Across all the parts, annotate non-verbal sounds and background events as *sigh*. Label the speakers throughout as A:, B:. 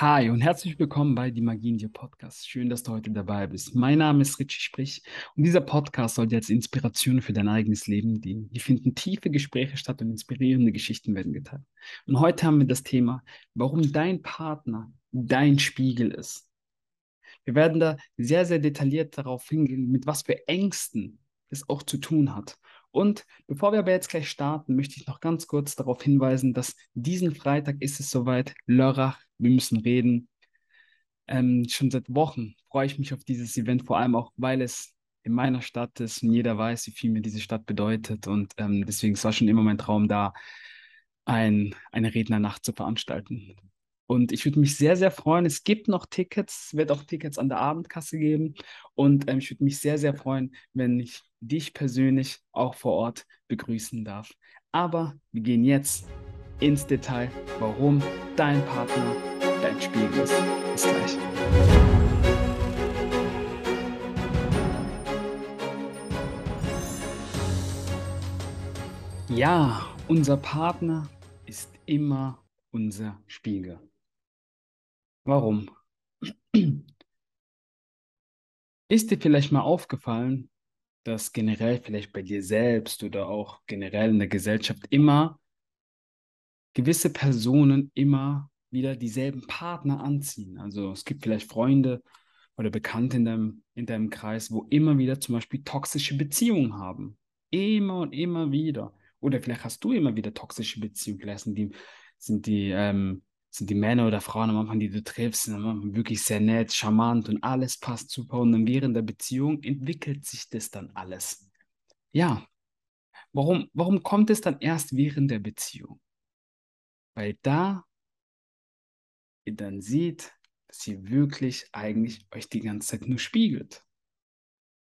A: Hi und herzlich willkommen bei Die Magie in dir Podcast. Schön, dass du heute dabei bist. Mein Name ist Richie Sprich und dieser Podcast soll dir als Inspiration für dein eigenes Leben dienen. Hier finden tiefe Gespräche statt und inspirierende Geschichten werden geteilt. Und heute haben wir das Thema, warum dein Partner dein Spiegel ist. Wir werden da sehr, sehr detailliert darauf hingehen, mit was für Ängsten es auch zu tun hat. Und bevor wir aber jetzt gleich starten, möchte ich noch ganz kurz darauf hinweisen, dass diesen Freitag ist es soweit. Lörrach, wir müssen reden. Ähm, schon seit Wochen freue ich mich auf dieses Event, vor allem auch, weil es in meiner Stadt ist und jeder weiß, wie viel mir diese Stadt bedeutet. Und ähm, deswegen war schon immer mein Traum da, ein, eine Rednernacht zu veranstalten. Und ich würde mich sehr, sehr freuen. Es gibt noch Tickets, wird auch Tickets an der Abendkasse geben. Und ähm, ich würde mich sehr, sehr freuen, wenn ich dich persönlich auch vor Ort begrüßen darf. Aber wir gehen jetzt ins Detail, warum dein Partner dein Spiegel ist. Bis gleich. Ja, unser Partner ist immer unser Spiegel. Warum? Ist dir vielleicht mal aufgefallen, dass generell vielleicht bei dir selbst oder auch generell in der Gesellschaft immer gewisse Personen immer wieder dieselben Partner anziehen? Also es gibt vielleicht Freunde oder Bekannte in deinem, in deinem Kreis, wo immer wieder zum Beispiel toxische Beziehungen haben. Immer und immer wieder. Oder vielleicht hast du immer wieder toxische Beziehungen. Vielleicht sind die, sind die ähm, sind die Männer oder Frauen am Anfang, die du triffst, sind am Anfang wirklich sehr nett, charmant und alles passt super. Und dann während der Beziehung entwickelt sich das dann alles. Ja, warum, warum kommt es dann erst während der Beziehung? Weil da ihr dann seht, dass sie wirklich eigentlich euch die ganze Zeit nur spiegelt.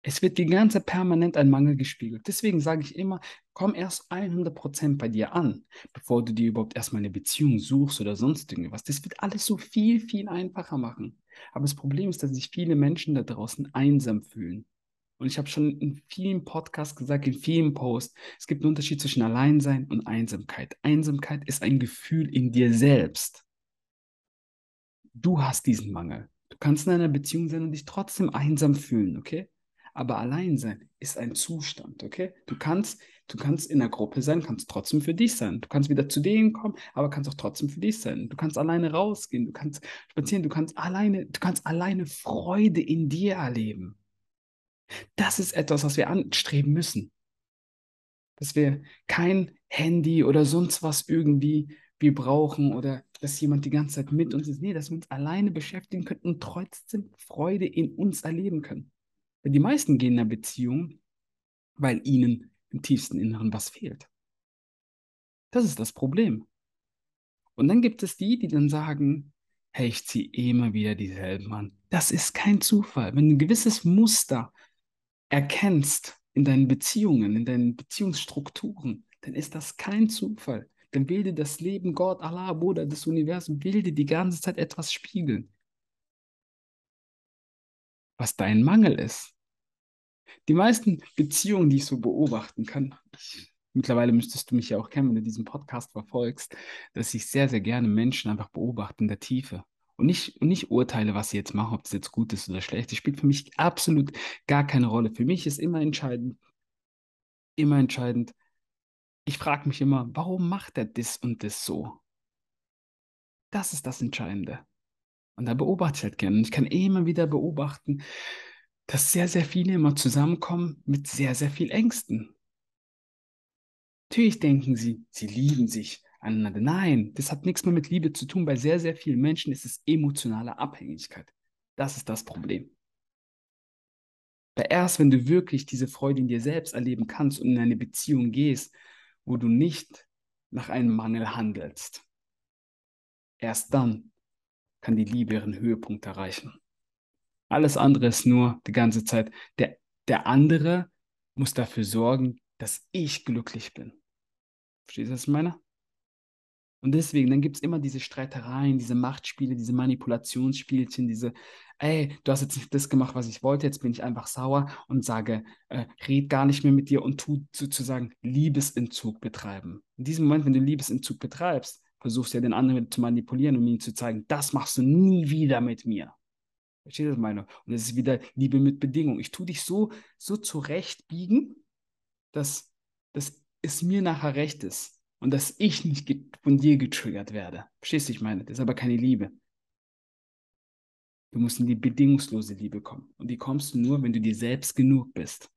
A: Es wird die ganze permanent ein Mangel gespiegelt. Deswegen sage ich immer, komm erst 100% bei dir an, bevor du dir überhaupt erstmal eine Beziehung suchst oder sonst irgendwas. Das wird alles so viel, viel einfacher machen. Aber das Problem ist, dass sich viele Menschen da draußen einsam fühlen. Und ich habe schon in vielen Podcasts gesagt, in vielen Posts, es gibt einen Unterschied zwischen Alleinsein und Einsamkeit. Einsamkeit ist ein Gefühl in dir selbst. Du hast diesen Mangel. Du kannst in einer Beziehung sein und dich trotzdem einsam fühlen, okay? aber allein sein ist ein Zustand, okay? Du kannst, du kannst in der Gruppe sein, kannst trotzdem für dich sein. Du kannst wieder zu denen kommen, aber kannst auch trotzdem für dich sein. Du kannst alleine rausgehen, du kannst spazieren, du kannst alleine, du kannst alleine Freude in dir erleben. Das ist etwas, was wir anstreben müssen. Dass wir kein Handy oder sonst was irgendwie wir brauchen oder dass jemand die ganze Zeit mit uns ist. Nee, dass wir uns alleine beschäftigen können und trotzdem Freude in uns erleben können. Denn die meisten gehen in eine Beziehung, weil ihnen im tiefsten Inneren was fehlt. Das ist das Problem. Und dann gibt es die, die dann sagen, hey, ich ziehe immer wieder dieselben an. Das ist kein Zufall. Wenn du ein gewisses Muster erkennst in deinen Beziehungen, in deinen Beziehungsstrukturen, dann ist das kein Zufall. Dann will das Leben, Gott, Allah, Buddha, das Universum, will die ganze Zeit etwas spiegeln was dein Mangel ist. Die meisten Beziehungen, die ich so beobachten kann, ich, mittlerweile müsstest du mich ja auch kennen, wenn du diesen Podcast verfolgst, dass ich sehr, sehr gerne Menschen einfach beobachte in der Tiefe. Und nicht, und nicht urteile, was sie jetzt machen, ob das jetzt gut ist oder schlecht. Das spielt für mich absolut gar keine Rolle. Für mich ist immer entscheidend, immer entscheidend, ich frage mich immer, warum macht er das und das so? Das ist das Entscheidende. Und da beobachte ich halt gerne. Und ich kann immer wieder beobachten, dass sehr, sehr viele immer zusammenkommen mit sehr, sehr viel Ängsten. Natürlich denken sie, sie lieben sich aneinander. Nein, das hat nichts mehr mit Liebe zu tun. Bei sehr, sehr vielen Menschen ist es emotionale Abhängigkeit. Das ist das Problem. Weil erst wenn du wirklich diese Freude in dir selbst erleben kannst und in eine Beziehung gehst, wo du nicht nach einem Mangel handelst, erst dann kann die Liebe ihren Höhepunkt erreichen. Alles andere ist nur die ganze Zeit, der, der andere muss dafür sorgen, dass ich glücklich bin. Verstehst du, was ich meine? Und deswegen, dann gibt es immer diese Streitereien, diese Machtspiele, diese Manipulationsspielchen, diese, ey, du hast jetzt nicht das gemacht, was ich wollte, jetzt bin ich einfach sauer und sage, äh, red gar nicht mehr mit dir und tu sozusagen Liebesentzug betreiben. In diesem Moment, wenn du Liebesentzug betreibst, versuchst ja den anderen zu manipulieren, um ihm zu zeigen, das machst du nie wieder mit mir. Verstehst du, was ich meine? Und das ist wieder Liebe mit Bedingung. Ich tue dich so, so zurechtbiegen, dass, dass es mir nachher recht ist und dass ich nicht von dir getriggert werde. Verstehst du, ich meine? Das ist aber keine Liebe. Du musst in die bedingungslose Liebe kommen. Und die kommst du nur, wenn du dir selbst genug bist.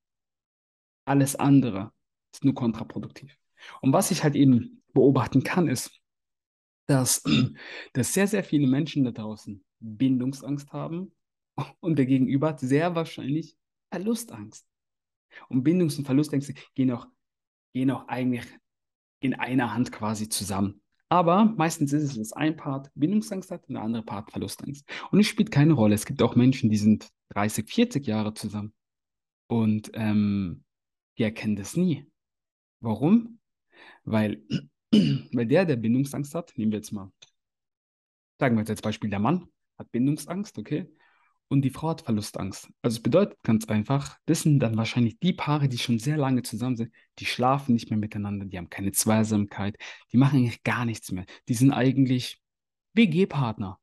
A: Alles andere ist nur kontraproduktiv. Und was ich halt eben beobachten kann, ist, dass, *clears throat* dass sehr, sehr viele Menschen da draußen Bindungsangst haben *laughs* und der Gegenüber hat sehr wahrscheinlich Verlustangst. Und Bindungs- und Verlustängste gehen auch, gehen auch eigentlich in einer Hand quasi zusammen. Aber meistens ist es, dass ein Part Bindungsangst hat und der andere Part Verlustangst. Und es spielt keine Rolle. Es gibt auch Menschen, die sind 30, 40 Jahre zusammen und ähm, die erkennen das nie. Warum? Weil, *clears throat* weil der, der Bindungsangst hat, nehmen wir jetzt mal, sagen wir jetzt als Beispiel, der Mann hat Bindungsangst, okay? Und die Frau hat Verlustangst. Also es bedeutet ganz einfach, das sind dann wahrscheinlich die Paare, die schon sehr lange zusammen sind, die schlafen nicht mehr miteinander, die haben keine Zweisamkeit, die machen eigentlich gar nichts mehr. Die sind eigentlich WG-Partner.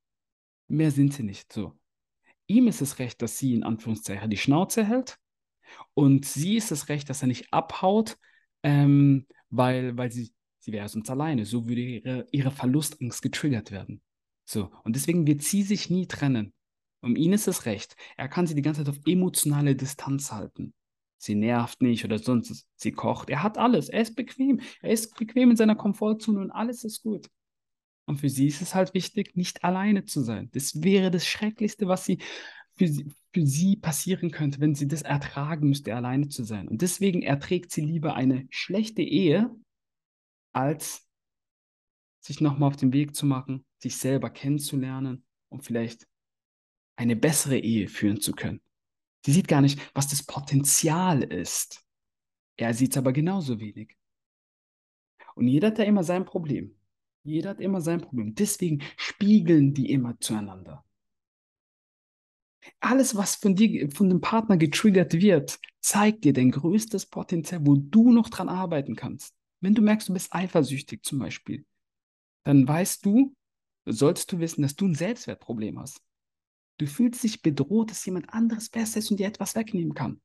A: Mehr sind sie nicht. So. Ihm ist es recht, dass sie in Anführungszeichen die Schnauze hält und sie ist es recht, dass er nicht abhaut, ähm, weil, weil sie, sie wäre sonst alleine. So würde ihre, ihre Verlustangst getriggert werden. So. Und deswegen wird sie sich nie trennen. Um ihn ist es recht. Er kann sie die ganze Zeit auf emotionale Distanz halten. Sie nervt nicht oder sonst. Sie kocht. Er hat alles. Er ist bequem. Er ist bequem in seiner Komfortzone und alles ist gut. Und für sie ist es halt wichtig, nicht alleine zu sein. Das wäre das Schrecklichste, was sie für, sie für sie passieren könnte, wenn sie das ertragen müsste, alleine zu sein. Und deswegen erträgt sie lieber eine schlechte Ehe, als sich nochmal auf den Weg zu machen, sich selber kennenzulernen und vielleicht eine bessere Ehe führen zu können. Sie sieht gar nicht, was das Potenzial ist. Er sieht es aber genauso wenig. Und jeder hat da immer sein Problem. Jeder hat immer sein Problem. Deswegen spiegeln die immer zueinander. Alles, was von dir, von dem Partner getriggert wird, zeigt dir dein größtes Potenzial, wo du noch dran arbeiten kannst. Wenn du merkst, du bist eifersüchtig zum Beispiel, dann weißt du, solltest du wissen, dass du ein Selbstwertproblem hast. Du fühlst dich bedroht, dass jemand anderes besser ist und dir etwas wegnehmen kann.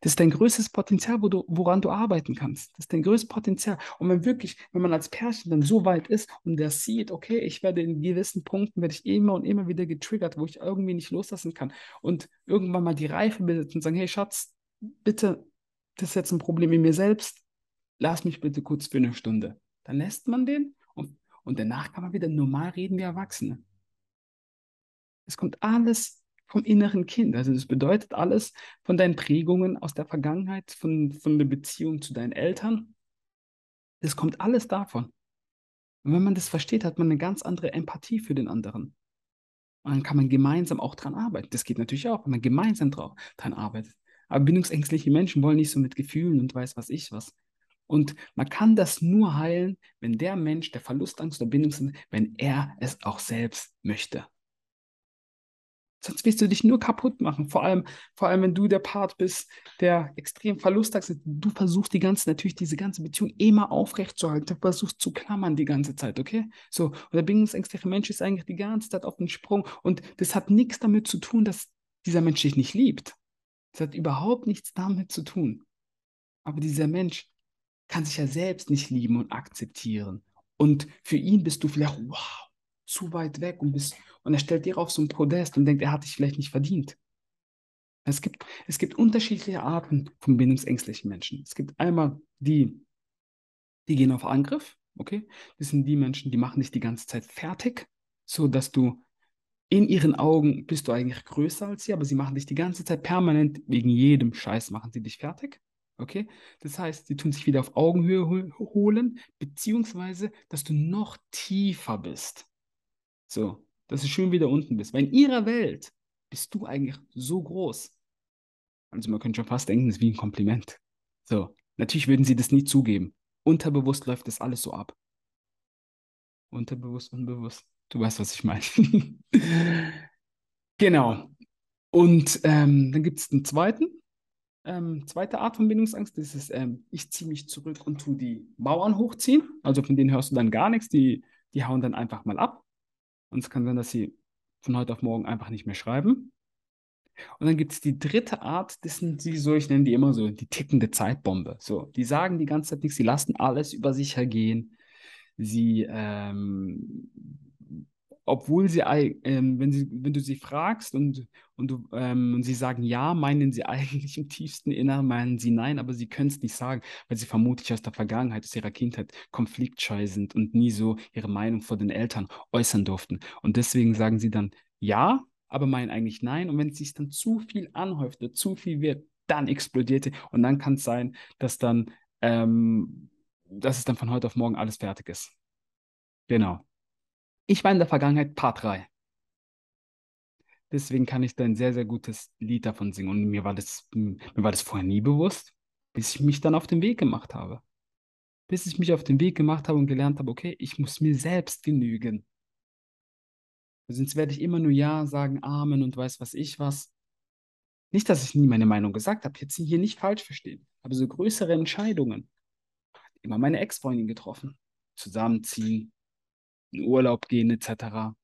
A: Das ist dein größtes Potenzial, wo du, woran du arbeiten kannst. Das ist dein größtes Potenzial. Und wenn wirklich, wenn man als Pärchen dann so weit ist und der sieht, okay, ich werde in gewissen Punkten, werde ich immer und immer wieder getriggert, wo ich irgendwie nicht loslassen kann und irgendwann mal die Reife bildet und sagen, hey Schatz, bitte, das ist jetzt ein Problem in mir selbst, lass mich bitte kurz für eine Stunde. Dann lässt man den und, und danach kann man wieder normal reden wie Erwachsene. Es kommt alles vom inneren Kind. Also das bedeutet alles von deinen Prägungen aus der Vergangenheit, von, von der Beziehung zu deinen Eltern. Das kommt alles davon. Und wenn man das versteht, hat man eine ganz andere Empathie für den anderen. Und dann kann man gemeinsam auch dran arbeiten. Das geht natürlich auch, wenn man gemeinsam dran arbeitet. Aber bindungsängstliche Menschen wollen nicht so mit Gefühlen und weiß was ich was. Und man kann das nur heilen, wenn der Mensch, der Verlustangst oder Bindungsangst, wenn er es auch selbst möchte. Sonst wirst du dich nur kaputt machen. Vor allem, vor allem, wenn du der Part bist, der extrem Verlust hat. Du versuchst die ganze, natürlich diese ganze Beziehung immer aufrechtzuerhalten. Du versuchst zu klammern die ganze Zeit, okay? So, und der bindungsängstliche Mensch ist eigentlich die ganze Zeit auf dem Sprung. Und das hat nichts damit zu tun, dass dieser Mensch dich nicht liebt. Das hat überhaupt nichts damit zu tun. Aber dieser Mensch kann sich ja selbst nicht lieben und akzeptieren. Und für ihn bist du vielleicht, wow, zu weit weg und, bist, und er stellt dir auf so ein Podest und denkt, er hat dich vielleicht nicht verdient. Es gibt, es gibt unterschiedliche Arten von bindungsängstlichen Menschen. Es gibt einmal die, die gehen auf Angriff, okay? Das sind die Menschen, die machen dich die ganze Zeit fertig, so dass du in ihren Augen bist du eigentlich größer als sie, aber sie machen dich die ganze Zeit permanent, wegen jedem Scheiß machen sie dich fertig. Okay? Das heißt, sie tun sich wieder auf Augenhöhe holen, beziehungsweise, dass du noch tiefer bist. So, dass du schön wieder unten bist. Weil in ihrer Welt bist du eigentlich so groß. Also man könnte schon fast denken, das ist wie ein Kompliment. So, natürlich würden sie das nie zugeben. Unterbewusst läuft das alles so ab. Unterbewusst, unbewusst. Du weißt, was ich meine. *laughs* genau. Und ähm, dann gibt es einen zweiten. ähm, zweite Art von Bindungsangst, das ist, ähm, ich ziehe mich zurück und tue die Mauern hochziehen. Also von denen hörst du dann gar nichts, die, die hauen dann einfach mal ab. Und es kann sein, dass sie von heute auf morgen einfach nicht mehr schreiben. Und dann gibt es die dritte Art, das sind die so, ich nenne die immer so die tickende Zeitbombe. So, die sagen die ganze Zeit nichts, sie lassen alles über sich ergehen. Sie, ähm, obwohl sie, ähm, wenn sie, wenn du sie fragst und, und, du, ähm, und sie sagen ja, meinen sie *laughs* eigentlich im tiefsten Inneren, meinen sie nein, aber sie können es nicht sagen, weil sie vermutlich aus der Vergangenheit, aus ihrer Kindheit konfliktscheu sind und nie so ihre Meinung vor den Eltern äußern durften. Und deswegen sagen sie dann ja, aber meinen eigentlich nein. Und wenn es sich dann zu viel anhäuft oder zu viel wird, dann explodiert sie. Und dann kann es sein, dass dann, ähm, dass es dann von heute auf morgen alles fertig ist. Genau. Ich war in der Vergangenheit Part 3. Deswegen kann ich da ein sehr, sehr gutes Lied davon singen. Und mir war das, mir war das vorher nie bewusst, bis ich mich dann auf den Weg gemacht habe. Bis ich mich auf den Weg gemacht habe und gelernt habe, okay, ich muss mir selbst genügen. Sonst werde ich immer nur Ja sagen, Amen und weiß was ich was. Nicht, dass ich nie meine Meinung gesagt habe, jetzt hier nicht falsch verstehen. Aber so größere Entscheidungen, immer meine Ex-Freundin getroffen. Zusammenziehen, in Urlaub gehen etc.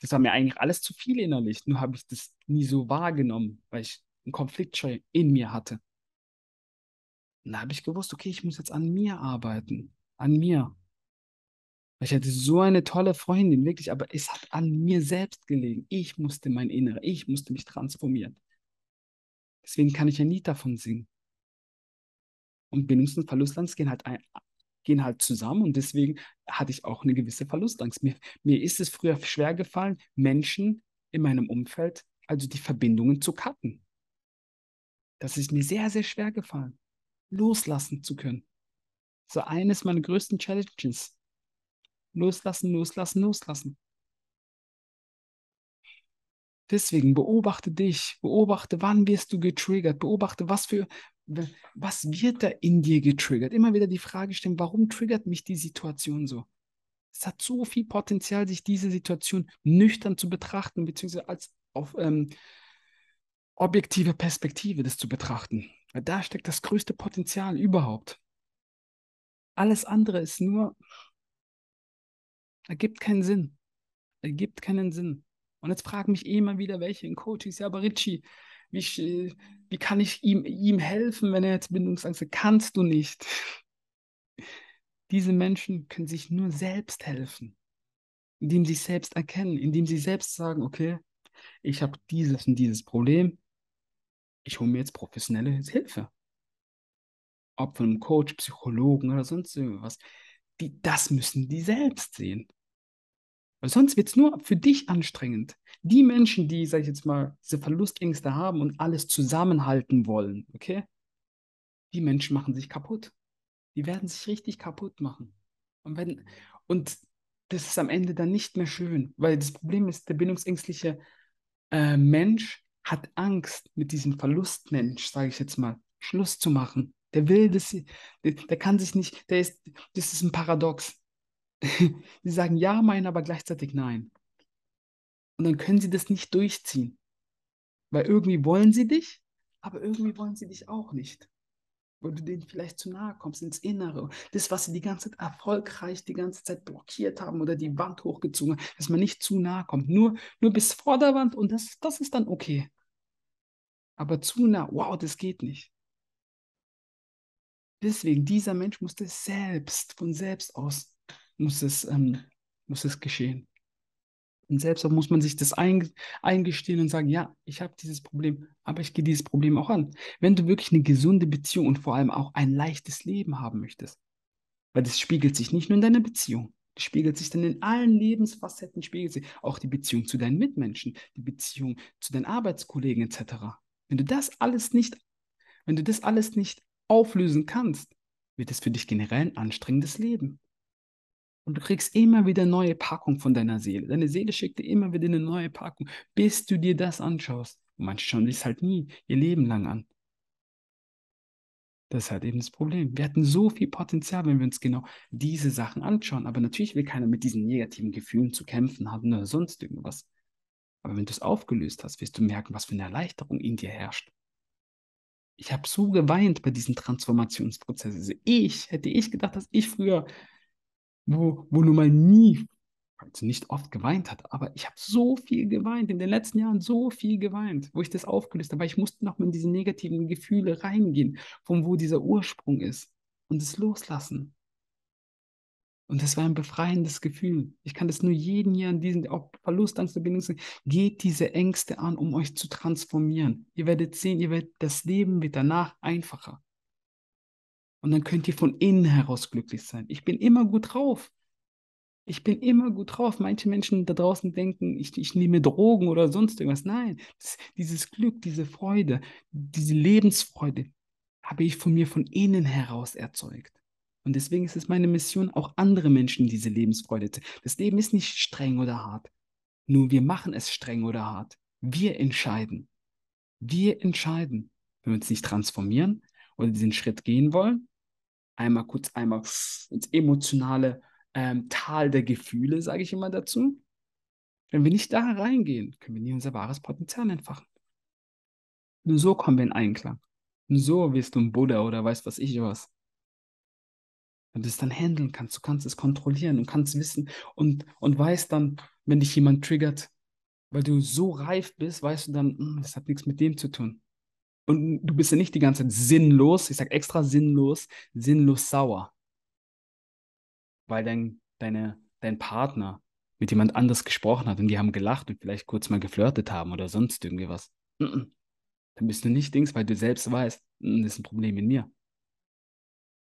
A: Das war mir eigentlich alles zu viel innerlich. Nur habe ich das nie so wahrgenommen, weil ich einen Konfliktscheu in mir hatte. Und da habe ich gewusst, okay, ich muss jetzt an mir arbeiten. An mir. Ich hatte so eine tolle Freundin, wirklich, aber es hat an mir selbst gelegen. Ich musste mein Innere, ich musste mich transformieren. Deswegen kann ich ja nie davon singen. Und Bindungs- und Verlustangst gehen halt, ein, gehen halt zusammen und deswegen hatte ich auch eine gewisse Verlustangst. Mir, mir ist es früher schwer gefallen, Menschen in meinem Umfeld, also die Verbindungen zu cutten. Das ist mir sehr, sehr schwer gefallen, loslassen zu können. So eines meiner größten Challenges Loslassen, loslassen, loslassen. Deswegen beobachte dich, beobachte, wann wirst du getriggert, beobachte, was für, was wird da in dir getriggert. Immer wieder die Frage stellen, warum triggert mich die Situation so? Es hat so viel Potenzial, sich diese Situation nüchtern zu betrachten, beziehungsweise als auf ähm, objektive Perspektive das zu betrachten. Weil da steckt das größte Potenzial überhaupt. Alles andere ist nur Ergibt keinen Sinn. Ergibt keinen Sinn. Und jetzt fragen mich eh immer wieder welche in Coaches, ja, aber Richie, wie, wie kann ich ihm, ihm helfen, wenn er jetzt Bindungsangst hat? Kannst du nicht. *laughs* Diese Menschen können sich nur selbst helfen, indem sie selbst erkennen, indem sie selbst sagen, okay, ich habe dieses und dieses Problem, ich hole mir jetzt professionelle Hilfe. Ob von einem Coach, Psychologen oder sonst irgendwas. Die, das müssen die selbst sehen. Weil sonst wird es nur für dich anstrengend. Die Menschen, die, sag ich jetzt mal, diese Verlustängste haben und alles zusammenhalten wollen, okay? Die Menschen machen sich kaputt. Die werden sich richtig kaputt machen. Und, wenn, und das ist am Ende dann nicht mehr schön, weil das Problem ist, der bindungsängstliche äh, Mensch hat Angst, mit diesem Verlustmensch, sage ich jetzt mal, Schluss zu machen. Der will das, der, der kann sich nicht, der ist, das ist ein Paradox. *laughs* Sie sagen ja, meinen aber gleichzeitig nein. Und dann können sie das nicht durchziehen. Weil irgendwie wollen sie dich, aber irgendwie wollen sie dich auch nicht. Weil du denen vielleicht zu nahe kommst, ins Innere. Das, was sie die ganze Zeit erfolgreich die ganze Zeit blockiert haben oder die Wand hochgezogen haben, dass man nicht zu nahe kommt. Nur, nur bis vor der Wand und das, das ist dann okay. Aber zu nah, wow, das geht nicht. Deswegen, dieser Mensch musste selbst, von selbst aus muss es, ähm, muss es geschehen. Und selbst muss man sich das eingestehen und sagen, ja, ich habe dieses Problem, aber ich gehe dieses Problem auch an. Wenn du wirklich eine gesunde Beziehung und vor allem auch ein leichtes Leben haben möchtest, weil das spiegelt sich nicht nur in deiner Beziehung, das spiegelt sich dann in allen Lebensfacetten, spiegelt sich auch die Beziehung zu deinen Mitmenschen, die Beziehung zu deinen Arbeitskollegen etc. Wenn du das alles nicht, wenn du das alles nicht auflösen kannst, wird es für dich generell ein anstrengendes Leben. Und du kriegst immer wieder neue Packung von deiner Seele. Deine Seele schickt dir immer wieder eine neue Packung, bis du dir das anschaust. Und manche schauen sich halt nie ihr Leben lang an. Das ist halt eben das Problem. Wir hatten so viel Potenzial, wenn wir uns genau diese Sachen anschauen. Aber natürlich will keiner mit diesen negativen Gefühlen zu kämpfen haben oder sonst irgendwas. Aber wenn du es aufgelöst hast, wirst du merken, was für eine Erleichterung in dir herrscht. Ich habe so geweint bei diesem Transformationsprozess. Also ich, hätte ich gedacht, dass ich früher, wo, wo nun mal nie, also nicht oft geweint hat, aber ich habe so viel geweint, in den letzten Jahren so viel geweint, wo ich das aufgelöst habe, weil ich musste noch mal in diese negativen Gefühle reingehen, von wo dieser Ursprung ist und es loslassen. Und das war ein befreiendes Gefühl. Ich kann das nur jeden Jahr an diesen, auch Verlust, Angst, Bindungs, geht diese Ängste an, um euch zu transformieren. Ihr werdet sehen, ihr werdet, das Leben wird danach einfacher. Und dann könnt ihr von innen heraus glücklich sein. Ich bin immer gut drauf. Ich bin immer gut drauf. Manche Menschen da draußen denken, ich, ich nehme Drogen oder sonst irgendwas. Nein, das, dieses Glück, diese Freude, diese Lebensfreude habe ich von mir von innen heraus erzeugt. Und deswegen ist es meine Mission, auch andere Menschen diese Lebensfreude zu. Das Leben ist nicht streng oder hart. Nur wir machen es streng oder hart. Wir entscheiden. Wir entscheiden. Wenn wir uns nicht transformieren oder diesen Schritt gehen wollen, einmal kurz einmal ins emotionale ähm, Tal der Gefühle, sage ich immer dazu. Wenn wir nicht da reingehen, können wir nie unser wahres Potenzial entfachen. Nur so kommen wir in Einklang. Nur so wirst du ein Buddha oder weiß was ich was. Wenn du es dann handeln kannst, du kannst es kontrollieren und kannst wissen und, und weißt dann, wenn dich jemand triggert, weil du so reif bist, weißt du dann, hm, das hat nichts mit dem zu tun. Und du bist ja nicht die ganze Zeit sinnlos, ich sage extra sinnlos, sinnlos sauer. Weil dein, deine, dein Partner mit jemand anders gesprochen hat und die haben gelacht und vielleicht kurz mal geflirtet haben oder sonst irgendwie was. Dann bist du nicht Dings, weil du selbst weißt, hm, das ist ein Problem in mir.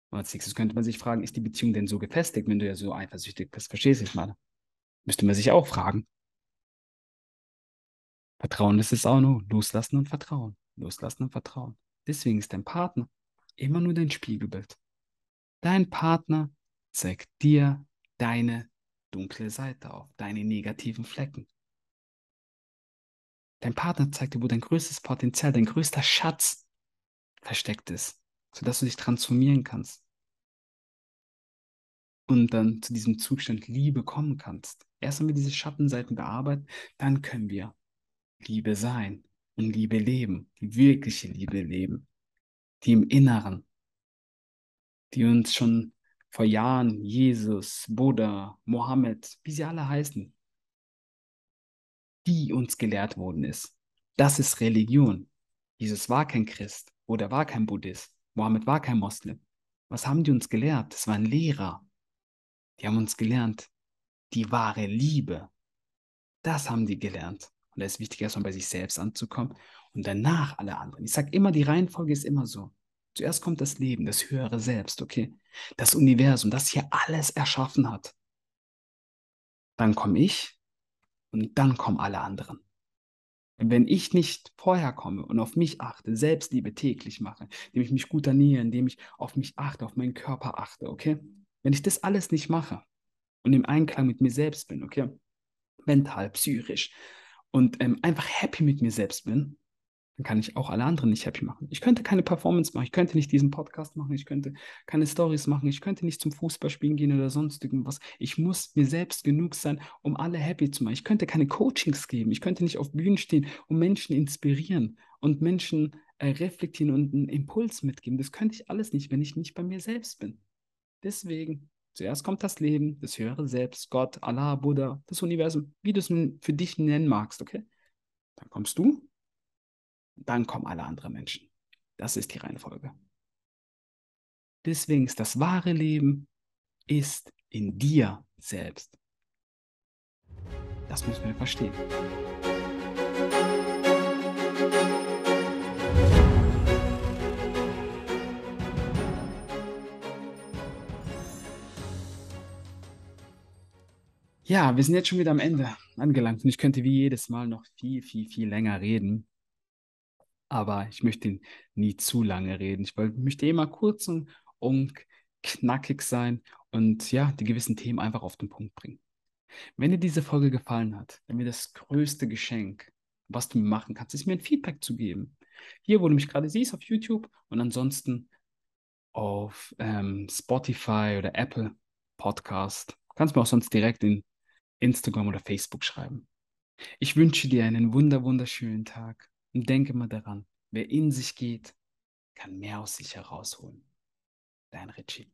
A: Und als nächstes könnte man sich fragen, ist die Beziehung denn so gefestigt, wenn du ja so eifersüchtig bist? Verstehst du es mal? Müsste man sich auch fragen. Vertrauen ist es auch nur. Loslassen und Vertrauen. Loslassen und Vertrauen. Deswegen ist dein Partner immer nur dein Spiegelbild. Dein Partner zeigt dir deine dunkle Seite auf, deine negativen Flecken. Dein Partner zeigt dir, wo dein größtes Potenzial, dein größter Schatz versteckt ist sodass du dich transformieren kannst und dann zu diesem Zustand Liebe kommen kannst. Erst wenn wir diese Schattenseiten bearbeiten, dann können wir Liebe sein und Liebe leben, die wirkliche Liebe leben, die im Inneren, die uns schon vor Jahren Jesus, Buddha, Mohammed, wie sie alle heißen, die uns gelehrt worden ist. Das ist Religion. Jesus war kein Christ oder war kein Buddhist. Mohammed war kein Moslem. Was haben die uns gelehrt? Das waren Lehrer. Die haben uns gelernt, die wahre Liebe. Das haben die gelernt. Und es ist wichtig, erstmal bei sich selbst anzukommen und danach alle anderen. Ich sage immer, die Reihenfolge ist immer so. Zuerst kommt das Leben, das höhere Selbst, okay? Das Universum, das hier alles erschaffen hat. Dann komme ich und dann kommen alle anderen. Wenn ich nicht vorher komme und auf mich achte, Selbstliebe täglich mache, indem ich mich gut ernähre, indem ich auf mich achte, auf meinen Körper achte, okay? Wenn ich das alles nicht mache und im Einklang mit mir selbst bin, okay? Mental, psychisch und ähm, einfach happy mit mir selbst bin, dann kann ich auch alle anderen nicht happy machen. Ich könnte keine Performance machen, ich könnte nicht diesen Podcast machen, ich könnte keine Stories machen, ich könnte nicht zum Fußballspielen gehen oder sonst irgendwas. Ich muss mir selbst genug sein, um alle happy zu machen. Ich könnte keine Coachings geben, ich könnte nicht auf Bühnen stehen und Menschen inspirieren und Menschen äh, reflektieren und einen Impuls mitgeben. Das könnte ich alles nicht, wenn ich nicht bei mir selbst bin. Deswegen, zuerst kommt das Leben, das höhere Selbst, Gott, Allah, Buddha, das Universum, wie du es für dich nennen magst, okay? Dann kommst du dann kommen alle anderen Menschen. Das ist die Reihenfolge. Deswegen ist das wahre Leben ist in dir selbst. Das müssen wir verstehen. Ja, wir sind jetzt schon wieder am Ende angelangt und ich könnte wie jedes Mal noch viel, viel, viel länger reden aber ich möchte nie zu lange reden. Ich möchte immer kurz und, knackig sein und ja, die gewissen Themen einfach auf den Punkt bringen. Wenn dir diese Folge gefallen hat, dann wäre das größte Geschenk, was du mir machen kannst, ist mir ein Feedback zu geben. Hier, wo du mich gerade siehst, auf YouTube und ansonsten auf ähm, Spotify oder Apple Podcast. Kannst mir auch sonst direkt in Instagram oder Facebook schreiben. Ich wünsche dir einen wunder wunderschönen Tag und denke mal daran, wer in sich geht, kann mehr aus sich herausholen. Dein Richie.